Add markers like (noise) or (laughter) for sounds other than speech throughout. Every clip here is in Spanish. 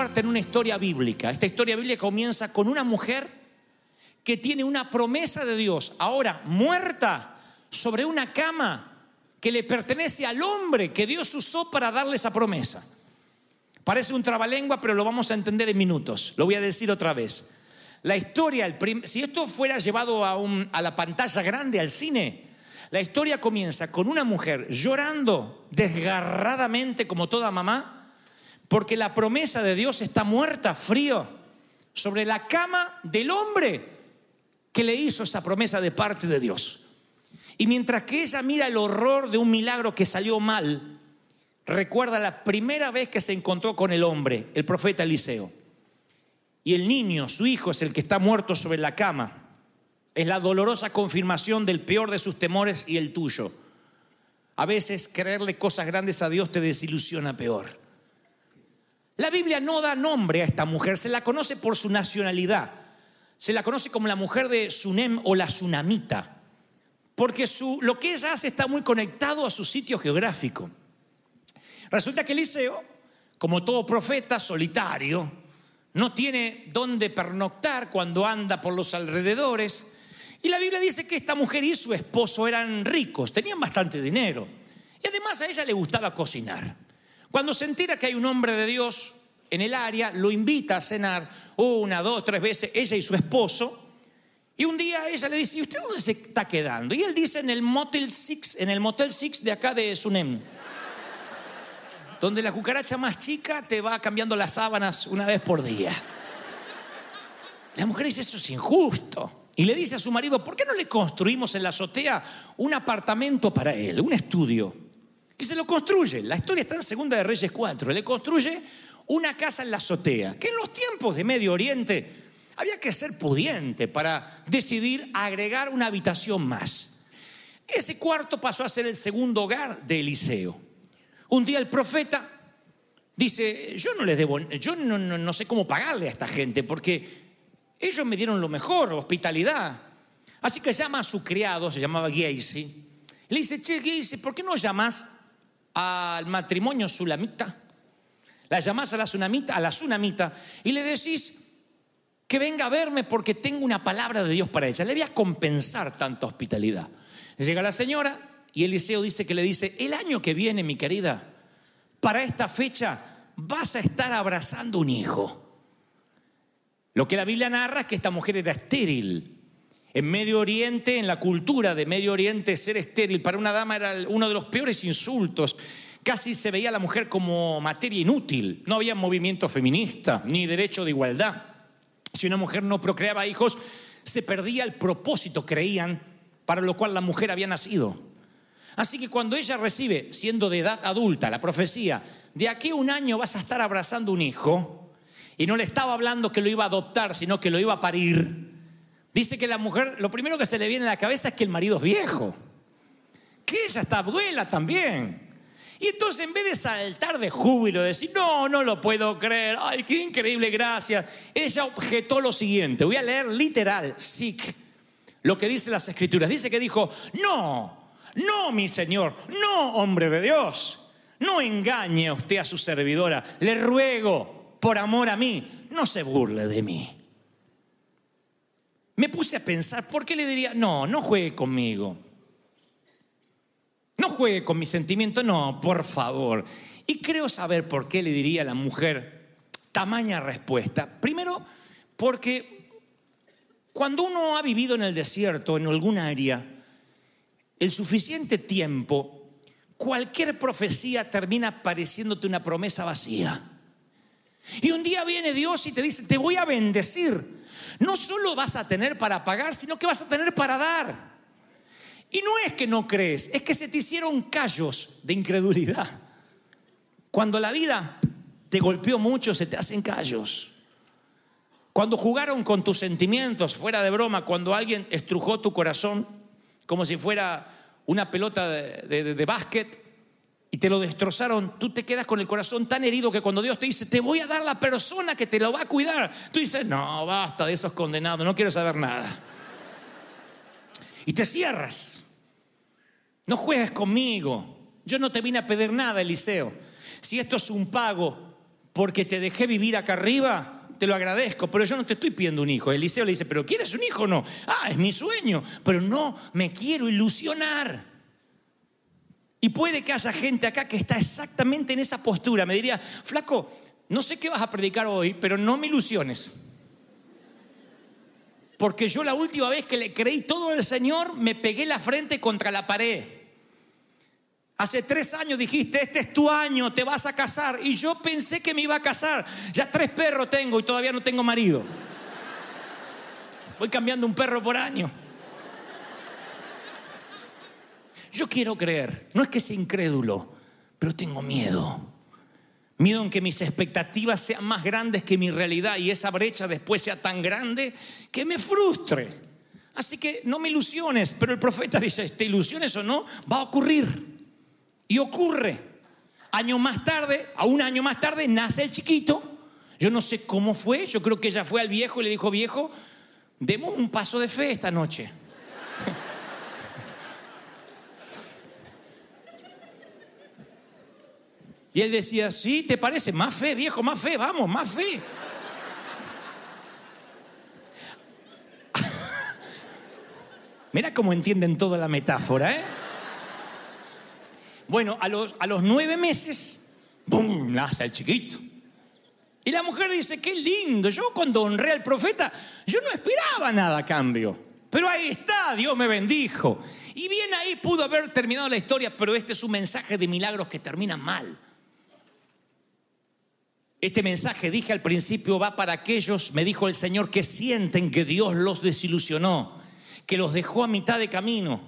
en una historia bíblica. Esta historia bíblica comienza con una mujer que tiene una promesa de Dios, ahora muerta sobre una cama que le pertenece al hombre que Dios usó para darle esa promesa. Parece un trabalengua, pero lo vamos a entender en minutos. Lo voy a decir otra vez. La historia, el si esto fuera llevado a la pantalla grande, al cine, la historia comienza con una mujer llorando desgarradamente como toda mamá, porque la promesa de Dios está muerta, frío, sobre la cama del hombre que le hizo esa promesa de parte de Dios. Y mientras que ella mira el horror de un milagro que salió mal, recuerda la primera vez que se encontró con el hombre, el profeta Eliseo. Y el niño, su hijo, es el que está muerto sobre la cama. Es la dolorosa confirmación del peor de sus temores y el tuyo. A veces creerle cosas grandes a Dios te desilusiona peor. La Biblia no da nombre a esta mujer, se la conoce por su nacionalidad. Se la conoce como la mujer de Sunem o la Tsunamita, porque su, lo que ella hace está muy conectado a su sitio geográfico. Resulta que Eliseo, como todo profeta solitario, no tiene dónde pernoctar cuando anda por los alrededores. Y la Biblia dice que esta mujer y su esposo eran ricos, tenían bastante dinero. Y además a ella le gustaba cocinar. Cuando se entera que hay un hombre de Dios en el área, lo invita a cenar una, dos, tres veces, ella y su esposo. Y un día ella le dice, ¿y usted dónde se está quedando? Y él dice, en el Motel Six, en el Motel Six de acá de Sunem. Donde la cucaracha más chica te va cambiando las sábanas una vez por día. La mujer dice, eso es injusto. Y le dice a su marido, ¿por qué no le construimos en la azotea un apartamento para él, un estudio? Y se lo construye. La historia está en Segunda de Reyes 4. Le construye una casa en la azotea, que en los tiempos de Medio Oriente había que ser pudiente para decidir agregar una habitación más. Ese cuarto pasó a ser el segundo hogar de Eliseo. Un día el profeta dice, yo no les debo, yo no, no- no sé cómo pagarle a esta gente, porque ellos me dieron lo mejor, hospitalidad. Así que llama a su criado, se llamaba Giesi, le dice, che, Giesi, ¿por qué no llamas al matrimonio sulamita? La llamás a la tsunamita, a la tsunamita, y le decís que venga a verme porque tengo una palabra de Dios para ella. Le voy a compensar tanta hospitalidad. Llega la señora y Eliseo dice que le dice, el año que viene, mi querida, para esta fecha vas a estar abrazando un hijo. Lo que la Biblia narra es que esta mujer era estéril. En Medio Oriente, en la cultura de Medio Oriente, ser estéril para una dama era uno de los peores insultos. Casi se veía a la mujer como materia inútil. No había movimiento feminista ni derecho de igualdad. Si una mujer no procreaba hijos, se perdía el propósito, creían, para lo cual la mujer había nacido. Así que cuando ella recibe, siendo de edad adulta, la profecía, de aquí a un año vas a estar abrazando un hijo, y no le estaba hablando que lo iba a adoptar, sino que lo iba a parir, dice que la mujer, lo primero que se le viene a la cabeza es que el marido es viejo, que ella está abuela también. Y entonces en vez de saltar de júbilo, decir, no, no lo puedo creer, ay, qué increíble, gracias, ella objetó lo siguiente, voy a leer literal, sic, lo que dice las escrituras. Dice que dijo, no, no, mi Señor, no, hombre de Dios, no engañe usted a su servidora, le ruego, por amor a mí, no se burle de mí. Me puse a pensar, ¿por qué le diría, no, no juegue conmigo? No juegue con mi sentimiento, no, por favor. Y creo saber por qué le diría a la mujer tamaña respuesta. Primero, porque cuando uno ha vivido en el desierto, en algún área, el suficiente tiempo, cualquier profecía termina pareciéndote una promesa vacía. Y un día viene Dios y te dice, te voy a bendecir. No solo vas a tener para pagar, sino que vas a tener para dar. Y no es que no crees, es que se te hicieron callos de incredulidad. Cuando la vida te golpeó mucho, se te hacen callos. Cuando jugaron con tus sentimientos, fuera de broma, cuando alguien estrujó tu corazón como si fuera una pelota de, de- básquet te lo destrozaron, tú te quedas con el corazón tan herido que cuando Dios te dice, te voy a dar la persona que te lo va a cuidar, tú dices, no, basta de esos condenados, no quiero saber nada. Y te cierras. No juegues conmigo. Yo no te vine a pedir nada, Eliseo. Si esto es un pago porque te dejé vivir acá arriba, te lo agradezco, pero yo no te estoy pidiendo un hijo. Eliseo le dice, pero ¿quieres un hijo o no? Ah, es mi sueño, pero no me quiero ilusionar. Y puede que haya gente acá que está exactamente en esa postura. Me diría, flaco, no sé qué vas a predicar hoy, pero no me ilusiones. Porque yo la última vez que le creí todo al Señor, me pegué la frente contra la pared. Hace tres años dijiste, este es tu año, te vas a casar. Y yo pensé que me iba a casar. Ya tres perros tengo y todavía no tengo marido. Voy cambiando un perro por año. Yo quiero creer, no es que sea incrédulo, pero tengo miedo. Miedo en que mis expectativas sean más grandes que mi realidad y esa brecha después sea tan grande que me frustre. Así que no me ilusiones, pero el profeta dice, te ilusiones o no, va a ocurrir. Y ocurre. Año más tarde, a un año más tarde, nace el chiquito. Yo no sé cómo fue, yo creo que ella fue al viejo y le dijo, viejo, demos un paso de fe esta noche. Y él decía, sí, ¿te parece? Más fe, viejo, más fe, vamos, más fe. (laughs) Mira cómo entienden toda la metáfora, ¿eh? Bueno, a los, a los nueve meses, ¡bum!, nace el chiquito. Y la mujer dice, qué lindo, yo cuando honré al profeta, yo no esperaba nada a cambio. Pero ahí está, Dios me bendijo. Y bien ahí pudo haber terminado la historia, pero este es un mensaje de milagros que termina mal. Este mensaje, dije al principio, va para aquellos, me dijo el Señor, que sienten que Dios los desilusionó, que los dejó a mitad de camino.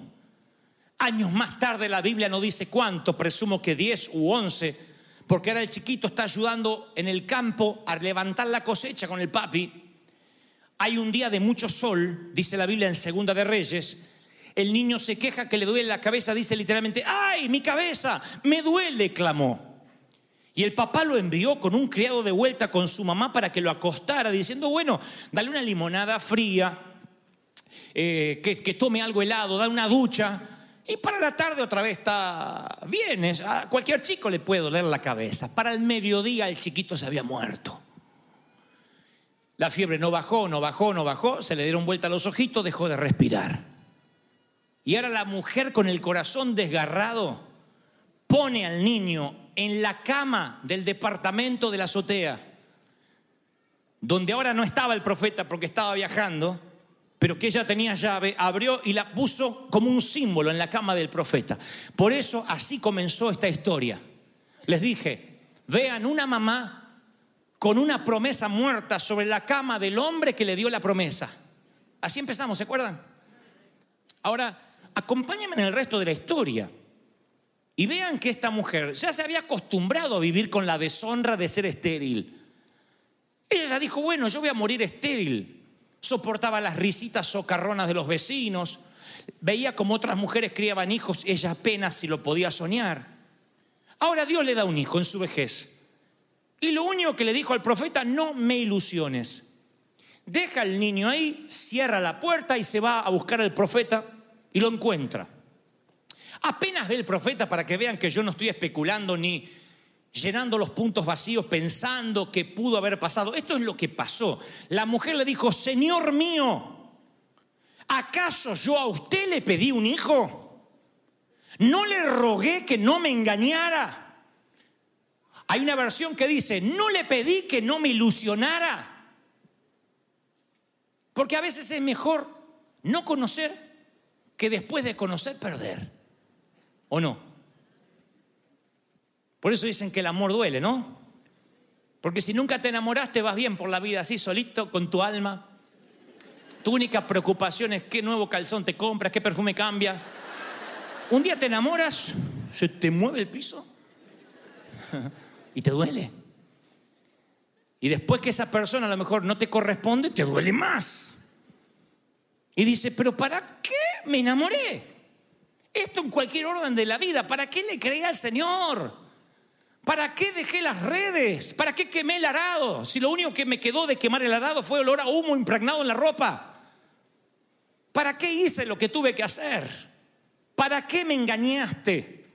Años más tarde la Biblia no dice cuánto, presumo que 10 u 11, porque ahora el chiquito está ayudando en el campo a levantar la cosecha con el papi. Hay un día de mucho sol, dice la Biblia en Segunda de Reyes. El niño se queja que le duele la cabeza, dice literalmente, ¡ay, mi cabeza! Me duele, clamó. Y el papá lo envió con un criado de vuelta con su mamá para que lo acostara, diciendo, bueno, dale una limonada fría, eh, que, tome algo helado, dale una ducha. Y para la tarde otra vez está bien, a cualquier chico le puede doler la cabeza. Para el mediodía el chiquito se había muerto. La fiebre no bajó, no bajó, no bajó, se le dieron vuelta los ojitos, dejó de respirar. Y ahora la mujer con el corazón desgarrado pone al niño en la cama del departamento de la azotea, donde ahora no estaba el profeta porque estaba viajando, pero que ella tenía llave, abrió y la puso como un símbolo en la cama del profeta. Por eso así comenzó esta historia. Les dije, vean una mamá con una promesa muerta sobre la cama del hombre que le dio la promesa. Así empezamos, ¿se acuerdan? Ahora, acompáñenme en el resto de la historia. Y vean que esta mujer ya se había acostumbrado a vivir con la deshonra de ser estéril. Ella ya dijo, bueno, yo voy a morir estéril. Soportaba las risitas socarronas de los vecinos. Veía como otras mujeres criaban hijos, ella apenas si lo podía soñar. Ahora Dios le da un hijo en su vejez. Y lo único que le dijo al profeta, no me ilusiones. Deja al niño ahí, cierra la puerta y se va a buscar al profeta y lo encuentra. Apenas ve el profeta para que vean que yo no estoy especulando ni llenando los puntos vacíos pensando que pudo haber pasado. Esto es lo que pasó. La mujer le dijo, Señor mío, ¿acaso yo a usted le pedí un hijo? ¿No le rogué que no me engañara? Hay una versión que dice, no le pedí que no me ilusionara. Porque a veces es mejor no conocer que después de conocer perder. ¿O no? Por eso dicen que el amor duele, ¿no? Porque si nunca te enamoraste vas bien por la vida así solito con tu alma. Tu única preocupación es qué nuevo calzón te compras, qué perfume cambia. Un día te enamoras, se te mueve el piso (laughs) y te duele. Y después que esa persona a lo mejor no te corresponde, te duele más. Y dice, pero ¿para qué me enamoré? Esto en cualquier orden de la vida, ¿para qué le creí al Señor? ¿Para qué dejé las redes? ¿Para qué quemé el arado? Si lo único que me quedó de quemar el arado fue olor a humo impregnado en la ropa. ¿Para qué hice lo que tuve que hacer? ¿Para qué me engañaste?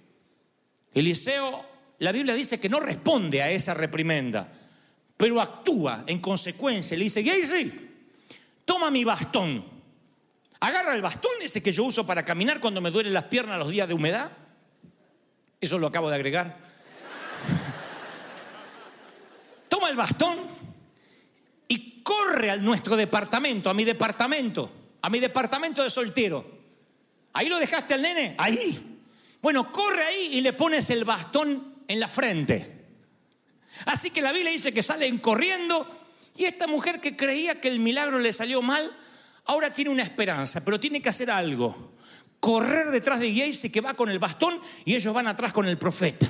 Eliseo, la Biblia dice que no responde a esa reprimenda, pero actúa en consecuencia. Le dice, Gacy, toma mi bastón. Agarra el bastón ese que yo uso para caminar cuando me duelen las piernas los días de humedad. Eso lo acabo de agregar. (laughs) Toma el bastón y corre a nuestro departamento, a mi departamento, a mi departamento de soltero. Ahí lo dejaste al nene, ahí. Bueno, corre ahí y le pones el bastón en la frente. Así que la Biblia dice que salen corriendo y esta mujer que creía que el milagro le salió mal, ahora tiene una esperanza, pero tiene que hacer algo. Correr detrás de Geise que va con el bastón y ellos van atrás con el profeta.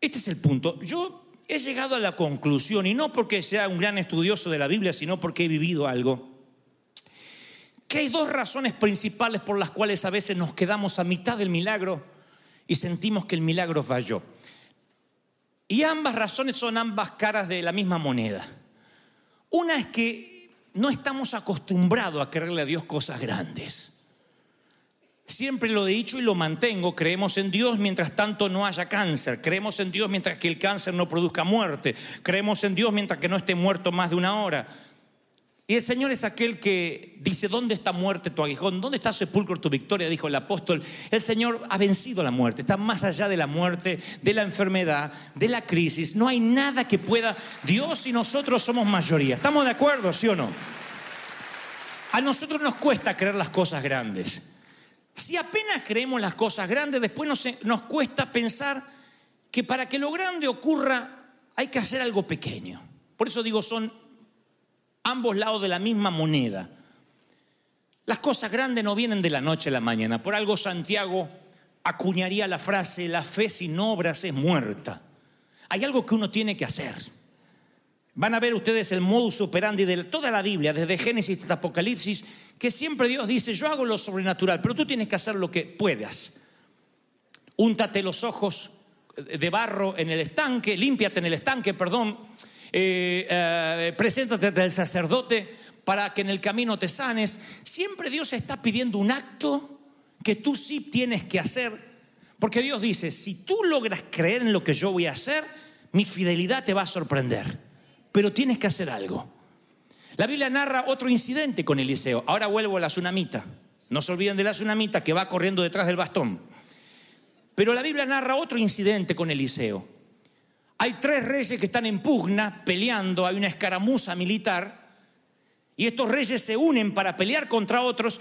Este es el punto. Yo he llegado a la conclusión, y no porque sea un gran estudioso de la Biblia, sino porque he vivido algo, que hay dos razones principales por las cuales a veces nos quedamos a mitad del milagro y sentimos que el milagro falló. Y ambas razones son ambas caras de la misma moneda. Una es que no estamos acostumbrados a creerle a Dios cosas grandes. Siempre lo he dicho y lo mantengo, creemos en Dios mientras tanto no haya cáncer, creemos en Dios mientras que el cáncer no produzca muerte, creemos en Dios mientras que no esté muerto más de una hora. Y el Señor es aquel que dice, ¿dónde está muerte tu aguijón? ¿Dónde está sepulcro tu victoria? Dijo el apóstol. El Señor ha vencido la muerte, está más allá de la muerte, de la enfermedad, de la crisis. No hay nada que pueda, Dios y nosotros somos mayoría. ¿Estamos de acuerdo, sí o no? A nosotros nos cuesta creer las cosas grandes. Si apenas creemos las cosas grandes, después nos, nos cuesta pensar que para que lo grande ocurra hay que hacer algo pequeño. Por eso digo, son ambos lados de la misma moneda. Las cosas grandes no vienen de la noche a la mañana. Por algo Santiago acuñaría la frase, la fe sin obras es muerta. Hay algo que uno tiene que hacer. Van a ver ustedes el modus operandi de toda la Biblia, desde Génesis hasta Apocalipsis, que siempre Dios dice, yo hago lo sobrenatural, pero tú tienes que hacer lo que puedas. Úntate los ojos de barro en el estanque, límpiate en el estanque, perdón, eh, eh, preséntate ante sacerdote para que en el camino te sanes. Siempre Dios está pidiendo un acto que tú sí tienes que hacer, porque Dios dice, si tú logras creer en lo que yo voy a hacer, mi fidelidad te va a sorprender pero tienes que hacer algo. La Biblia narra otro incidente con Eliseo. Ahora vuelvo a la tsunamita. No se olviden de la tsunamita que va corriendo detrás del bastón. Pero la Biblia narra otro incidente con Eliseo. Hay tres reyes que están en pugna, peleando, hay una escaramuza militar, y estos reyes se unen para pelear contra otros,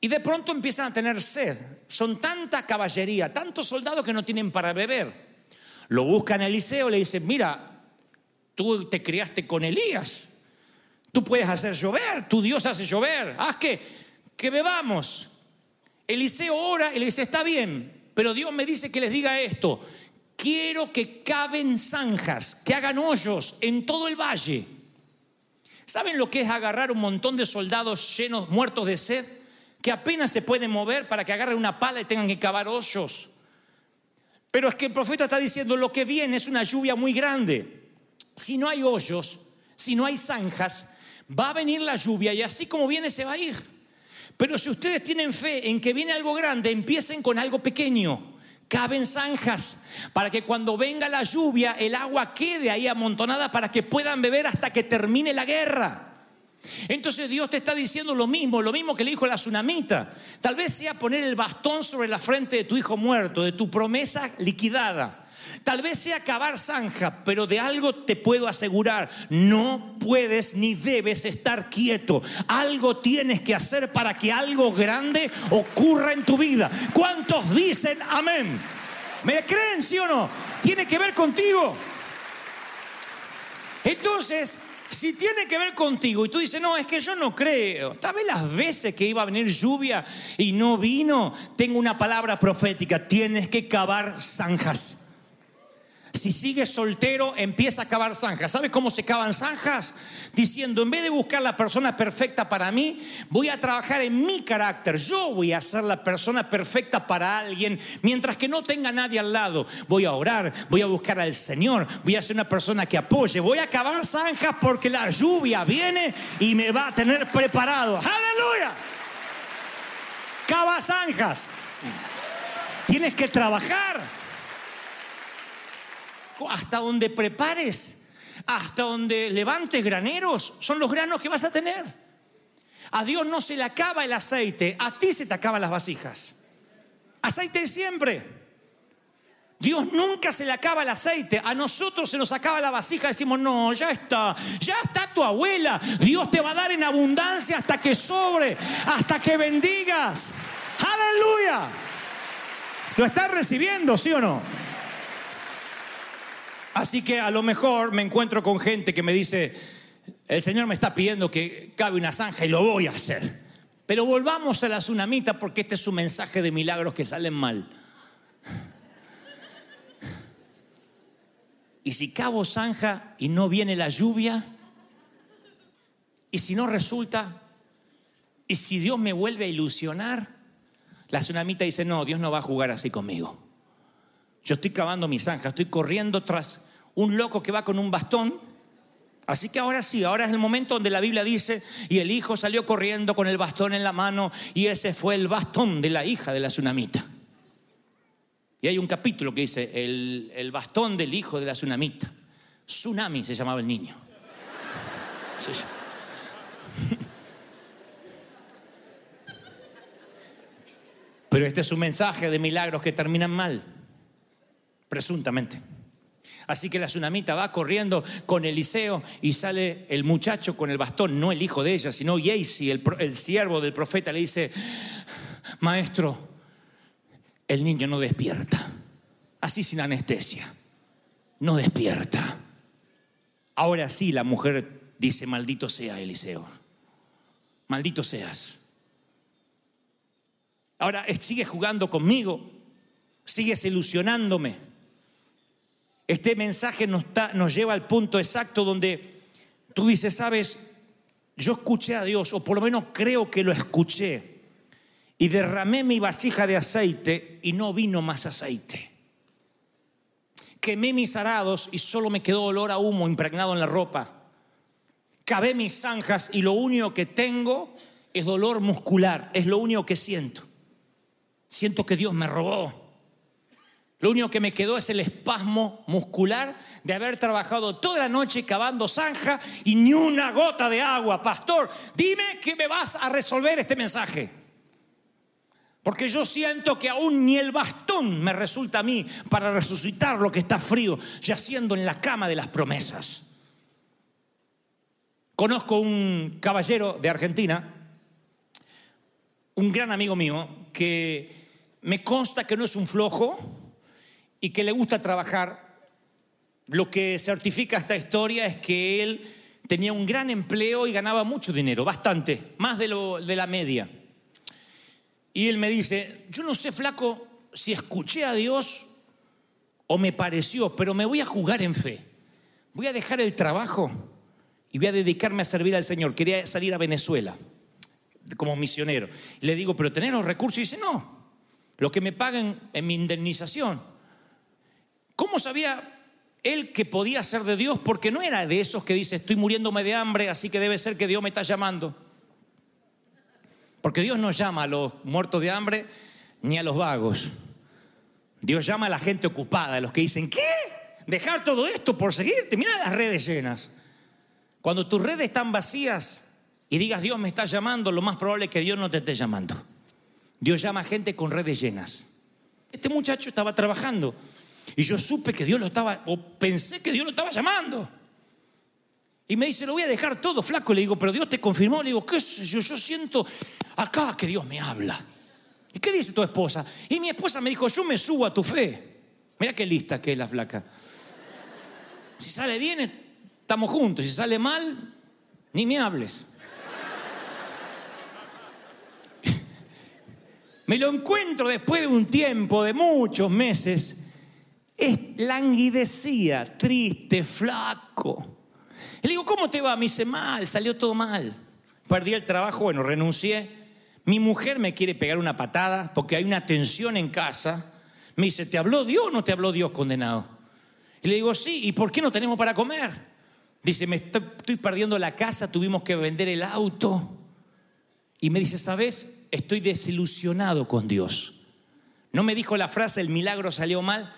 y de pronto empiezan a tener sed. Son tanta caballería, tantos soldados que no tienen para beber. Lo buscan a Eliseo, le dicen, mira, Tú te criaste con Elías. Tú puedes hacer llover, tu Dios hace llover. Haz que, que bebamos. Eliseo ora y le dice, está bien, pero Dios me dice que les diga esto. Quiero que caben zanjas, que hagan hoyos en todo el valle. ¿Saben lo que es agarrar un montón de soldados llenos, muertos de sed? Que apenas se pueden mover para que agarren una pala y tengan que cavar hoyos. Pero es que el profeta está diciendo, lo que viene es una lluvia muy grande si no hay hoyos, si no hay zanjas, va a venir la lluvia y así como viene se va a ir. Pero si ustedes tienen fe en que viene algo grande, empiecen con algo pequeño. Caben zanjas para que cuando venga la lluvia el agua quede ahí amontonada para que puedan beber hasta que termine la guerra. Entonces Dios te está diciendo lo mismo, lo mismo que le dijo la tsunamita. Tal vez sea poner el bastón sobre la frente de tu hijo muerto, de tu promesa liquidada. Tal vez sea cavar zanja, pero de algo te puedo asegurar, no puedes ni debes estar quieto. Algo tienes que hacer para que algo grande ocurra en tu vida. ¿Cuántos dicen amén? ¿Me creen, sí o no? Tiene que ver contigo. Entonces, si tiene que ver contigo y tú dices, no, es que yo no creo, tal vez las veces que iba a venir lluvia y no vino, tengo una palabra profética, tienes que cavar zanjas. Si sigues soltero, empieza a cavar zanjas. ¿Sabes cómo se cavan zanjas? Diciendo, en vez de buscar la persona perfecta para mí, voy a trabajar en mi carácter. Yo voy a ser la persona perfecta para alguien, mientras que no tenga nadie al lado. Voy a orar, voy a buscar al Señor, voy a ser una persona que apoye. Voy a cavar zanjas porque la lluvia viene y me va a tener preparado. ¡Aleluya! Cava zanjas. Tienes que trabajar hasta donde prepares, hasta donde levantes graneros, son los granos que vas a tener. A Dios no se le acaba el aceite, a ti se te acaban las vasijas. Aceite siempre. Dios nunca se le acaba el aceite. A nosotros se nos acaba la vasija. Decimos, no, ya está. Ya está tu abuela. Dios te va a dar en abundancia hasta que sobre, hasta que bendigas. Aleluya. ¿Lo estás recibiendo, sí o no? Así que a lo mejor me encuentro con gente que me dice, el Señor me está pidiendo que cabe una zanja y lo voy a hacer. Pero volvamos a la tsunamita porque este es un mensaje de milagros que salen mal. Y si cabo zanja y no viene la lluvia, y si no resulta, y si Dios me vuelve a ilusionar, la tsunamita dice, no, Dios no va a jugar así conmigo. Yo estoy cavando mi zanja, estoy corriendo tras un loco que va con un bastón. Así que ahora sí, ahora es el momento donde la Biblia dice, y el hijo salió corriendo con el bastón en la mano, y ese fue el bastón de la hija de la tsunamita. Y hay un capítulo que dice, el, el bastón del hijo de la tsunamita. Tsunami se llamaba el niño. Pero este es un mensaje de milagros que terminan mal presuntamente. Así que la tsunamita va corriendo con Eliseo y sale el muchacho con el bastón, no el hijo de ella, sino Yeisi, el, el siervo del profeta, le dice, maestro, el niño no despierta, así sin anestesia, no despierta. Ahora sí la mujer dice, maldito sea Eliseo, maldito seas. Ahora sigue jugando conmigo, sigues ilusionándome este mensaje nos, lleva al punto exacto donde tú dices, sabes, yo escuché a Dios, o por lo menos creo que lo escuché, y derramé mi vasija de aceite y no vino más aceite. Quemé mis arados y solo me quedó olor a humo impregnado en la ropa. Cavé mis zanjas y lo único que tengo es dolor muscular, es lo único que siento. Siento que Dios me robó. Lo único que me quedó es el espasmo muscular de haber trabajado toda la noche cavando zanja y ni una gota de agua. Pastor, dime que me vas a resolver este mensaje. Porque yo siento que aún ni el bastón me resulta a mí para resucitar lo que está frío, yaciendo en la cama de las promesas. Conozco un caballero de Argentina, un gran amigo mío, que me consta que no es un flojo, y que le gusta trabajar. Lo que certifica esta historia es que él tenía un gran empleo y ganaba mucho dinero, bastante, más de, lo, de la media. Y él me dice, yo no sé, flaco, si escuché a Dios o me pareció, pero me voy a jugar en fe. Voy a dejar el trabajo y voy a dedicarme a servir al Señor. Quería salir a Venezuela como misionero. Le digo, pero tener los recursos. Y dice, no, lo que me paguen en mi indemnización. ¿Cómo sabía él que podía ser de Dios? Porque no era de esos que dice, estoy muriéndome de hambre, así que debe ser que Dios me está llamando. Porque Dios no llama a los muertos de hambre ni a los vagos. Dios llama a la gente ocupada, a los que dicen, ¿qué? Dejar todo esto por seguirte. Mira las redes llenas. Cuando tus redes están vacías, y digas, Dios me está llamando, lo más probable es que Dios no te esté llamando. Dios llama a gente con redes llenas. Este muchacho estaba trabajando y yo supe que Dios lo estaba, o pensé que Dios lo estaba llamando. Y me dice, lo voy a dejar todo flaco. Le digo, pero Dios te confirmó. Le digo, ¿qué sé yo? Yo siento acá que Dios me habla. ¿Y qué dice tu esposa? Y mi esposa me dijo, yo me subo a tu fe. Mira qué lista que es la flaca. Si sale bien, estamos juntos. Si sale mal, ni me hables. (laughs) Me lo encuentro después de un tiempo, de muchos meses, es languidecía, triste, flaco. Le digo, ¿cómo te va? Me dice, mal, salió todo mal. Perdí el trabajo, bueno, renuncié. Mi mujer me quiere pegar una patada porque hay una tensión en casa. Me dice, ¿te habló Dios o no te habló Dios condenado? Y le digo, sí, ¿y por qué no tenemos para comer? Dice, me estoy perdiendo la casa, tuvimos que vender el auto. Y me dice, ¿sabes? Estoy desilusionado con Dios. No me dijo la frase, el milagro salió mal,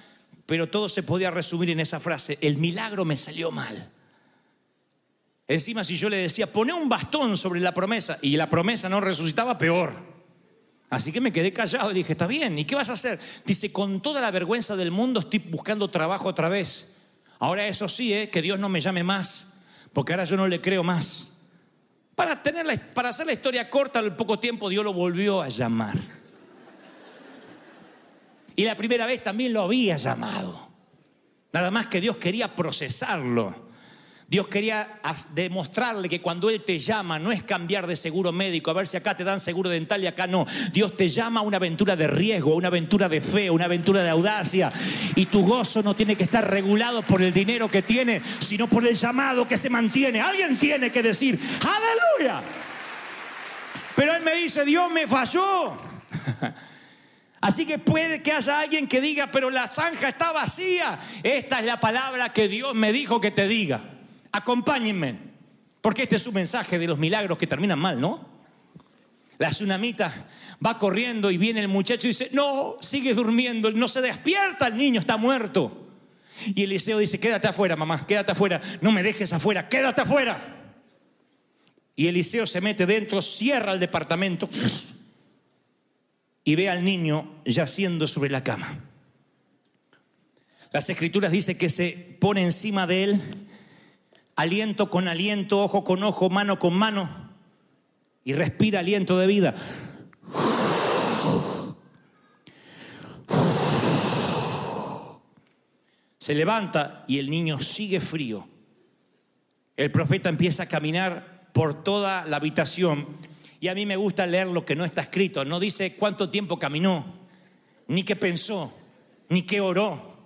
pero todo se podía resumir en esa frase, el milagro me salió mal. Encima si yo le decía, pone un bastón sobre la promesa y la promesa no resucitaba, peor. Así que me quedé callado y dije, está bien, ¿y qué vas a hacer? Dice, con toda la vergüenza del mundo estoy buscando trabajo otra vez. Ahora eso sí, ¿eh? que Dios no me llame más, porque ahora yo no le creo más. Para, para hacer la historia corta, al poco tiempo Dios lo volvió a llamar. Y la primera vez también lo había llamado. Nada más que Dios quería procesarlo. Dios quería demostrarle que cuando Él te llama no es cambiar de seguro médico, a ver si acá te dan seguro dental y acá no. Dios te llama a una aventura de riesgo, a una aventura de fe, una aventura de audacia. Y tu gozo no tiene que estar regulado por el dinero que tiene, sino por el llamado que se mantiene. Alguien tiene que decir, aleluya. Pero Él me dice, Dios me falló. (laughs) Así que puede que haya alguien que diga, pero la zanja está vacía. Esta es la palabra que Dios me dijo que te diga. Acompáñenme. Porque este es un mensaje de los milagros que terminan mal, ¿no? La tsunamita va corriendo y viene el muchacho y dice, no, sigue durmiendo, no se despierta, el niño está muerto. Y Eliseo dice, quédate afuera, mamá, quédate afuera, no me dejes afuera, quédate afuera. Y Eliseo se mete dentro, cierra el departamento y ve al niño yaciendo sobre la cama. Las escrituras dicen que se pone encima de él, aliento con aliento, ojo con ojo, mano con mano, y respira aliento de vida. Se levanta y el niño sigue frío. El profeta empieza a caminar por toda la habitación y a mí me gusta leer lo que no está escrito. No dice cuánto tiempo caminó, ni qué pensó, ni qué oró.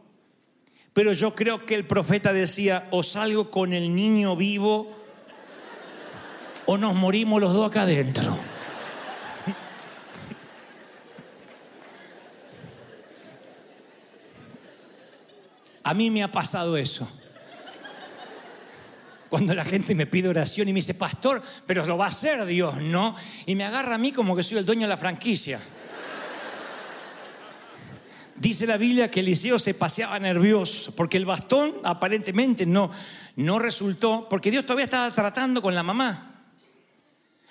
Pero yo creo que el profeta decía, o salgo con el niño vivo o nos morimos los dos acá adentro. (laughs) A mí me ha pasado eso. Cuando la gente me pide oración y me dice, pastor, pero lo va a hacer Dios, ¿no? Y me agarra a mí como que soy el dueño de la franquicia. Dice la Biblia que Eliseo se paseaba nervioso porque el bastón aparentemente no, no resultó, porque Dios todavía estaba tratando con la mamá.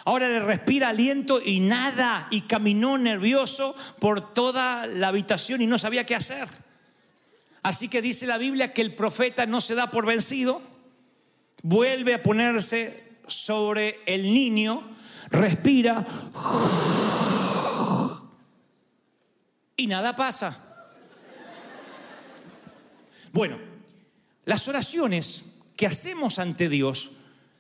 Ahora le respira aliento y nada, y caminó nervioso por toda la habitación y no sabía qué hacer. Así que dice la Biblia que el profeta no se da por vencido, vuelve a ponerse sobre el niño, respira y nada pasa. Bueno, las oraciones que hacemos ante Dios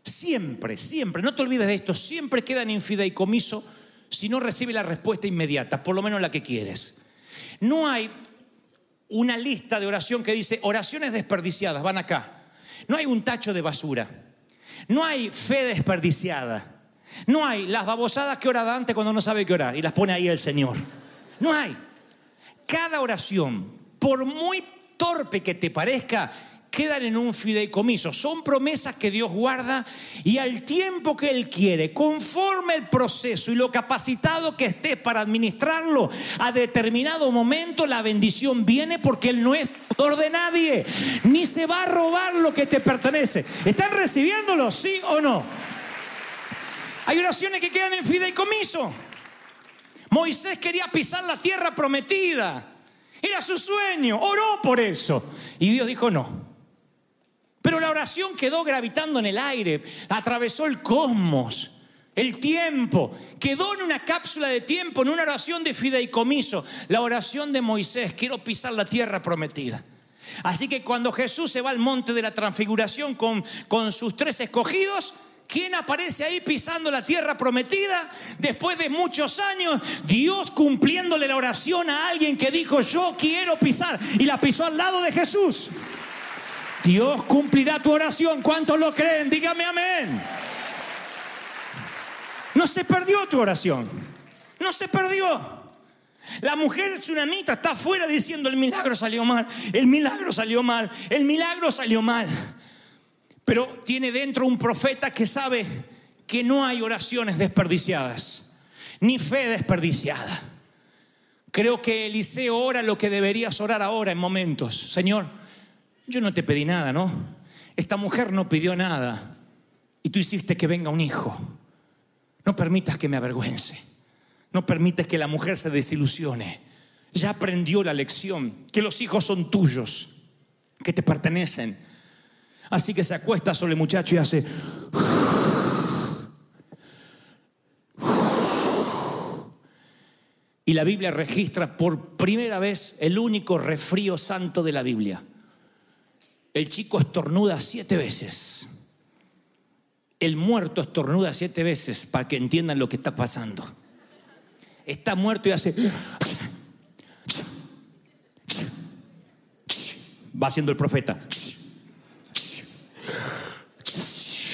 siempre, siempre, no te olvides de esto, siempre quedan en fideicomiso si no recibe la respuesta inmediata, por lo menos la que quieres. No hay una lista de oración que dice oraciones desperdiciadas, van acá. No hay un tacho de basura. No hay fe desperdiciada. No hay las babosadas que ora Dante cuando no sabe qué orar y las pone ahí el Señor. No hay. Cada oración, por muy torpe que te parezca, quedan en un fideicomiso. Son promesas que Dios guarda y al tiempo que Él quiere, conforme el proceso y lo capacitado que estés para administrarlo, a determinado momento la bendición viene porque Él no es autor de nadie, ni se va a robar lo que te pertenece. ¿Están recibiéndolo, sí o no? Hay oraciones que quedan en fideicomiso. Moisés quería pisar la tierra prometida. Era su sueño, oró por eso. Y Dios dijo no. Pero la oración quedó gravitando en el aire, atravesó el cosmos, el tiempo, quedó en una cápsula de tiempo, en una oración de fideicomiso, la oración de Moisés, quiero pisar la tierra prometida. Así que cuando Jesús se va al monte de la transfiguración con, con sus tres escogidos, ¿Quién aparece ahí pisando la tierra prometida? Después de muchos años, Dios cumpliéndole la oración a alguien que dijo, yo quiero pisar, y la pisó al lado de Jesús. Dios cumplirá tu oración. ¿Cuántos lo creen? Dígame amén. No se perdió tu oración. No se perdió. La mujer tsunamita está afuera diciendo el milagro salió mal, el milagro salió mal, el milagro salió mal. Pero tiene dentro un profeta que sabe que no hay oraciones desperdiciadas, ni fe desperdiciada. Creo que Eliseo ora lo que deberías orar ahora en momentos. Señor, yo no te pedí nada, ¿no? Esta mujer no pidió nada y tú hiciste que venga un hijo. No permitas que me avergüence. No permitas que la mujer se desilusione. Ya aprendió la lección, que los hijos son tuyos, que te pertenecen. Así que se acuesta sobre el muchacho y hace... Y la Biblia registra por primera vez el único refrío santo de la Biblia. El chico estornuda siete veces. El muerto estornuda siete veces para que entiendan lo que está pasando. Está muerto y hace... Va haciendo el profeta.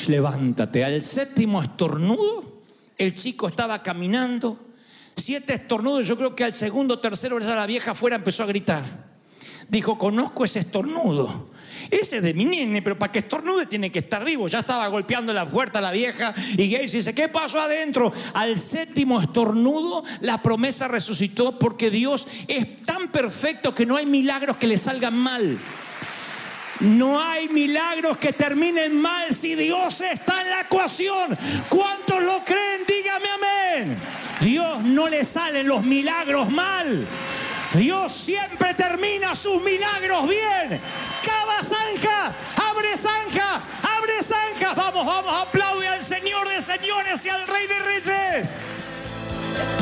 Levántate. Al séptimo estornudo, el chico estaba caminando. Siete estornudos, yo creo que al segundo, tercero, la vieja afuera empezó a gritar. Dijo, conozco ese estornudo. Ese es de mi nene, pero para que estornude tiene que estar vivo. Ya estaba golpeando la puerta la vieja y Gacy dice, ¿qué pasó adentro? Al séptimo estornudo, la promesa resucitó porque Dios es tan perfecto que no hay milagros que le salgan mal. No hay milagros que terminen mal si Dios está en la ecuación. ¿Cuántos lo creen? Dígame amén. Dios no le salen los milagros mal. Dios siempre termina sus milagros bien. Cava zanjas, abre zanjas, abre zanjas. Vamos, vamos, aplaude al Señor de señores y al Rey de Reyes. Es